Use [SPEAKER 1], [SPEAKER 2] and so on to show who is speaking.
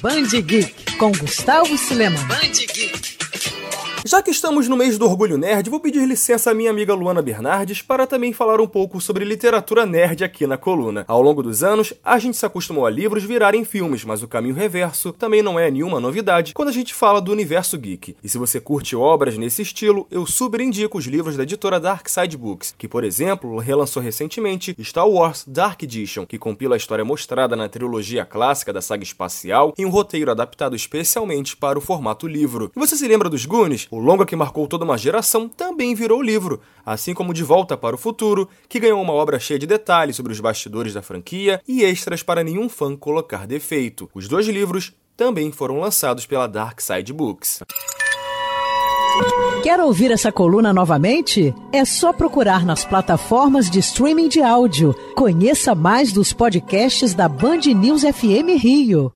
[SPEAKER 1] Band Geek com Gustavo Silema. Band
[SPEAKER 2] Geek. Já que estamos no mês do Orgulho Nerd, vou pedir licença à minha amiga Luana Bernardes para também falar um pouco sobre literatura nerd aqui na coluna. Ao longo dos anos, a gente se acostumou a livros virarem filmes, mas o caminho reverso também não é nenhuma novidade quando a gente fala do universo geek. E se você curte obras nesse estilo, eu super indico os livros da editora Dark Side Books, que, por exemplo, relançou recentemente Star Wars Dark Edition, que compila a história mostrada na trilogia clássica da saga espacial em um roteiro adaptado especialmente para o formato livro. E você se lembra dos Goonies? O longa que marcou toda uma geração também virou livro, assim como De Volta para o Futuro, que ganhou uma obra cheia de detalhes sobre os bastidores da franquia e extras para nenhum fã colocar defeito. Os dois livros também foram lançados pela Dark Side Books.
[SPEAKER 1] Quer ouvir essa coluna novamente? É só procurar nas plataformas de streaming de áudio. Conheça mais dos podcasts da Band News FM Rio.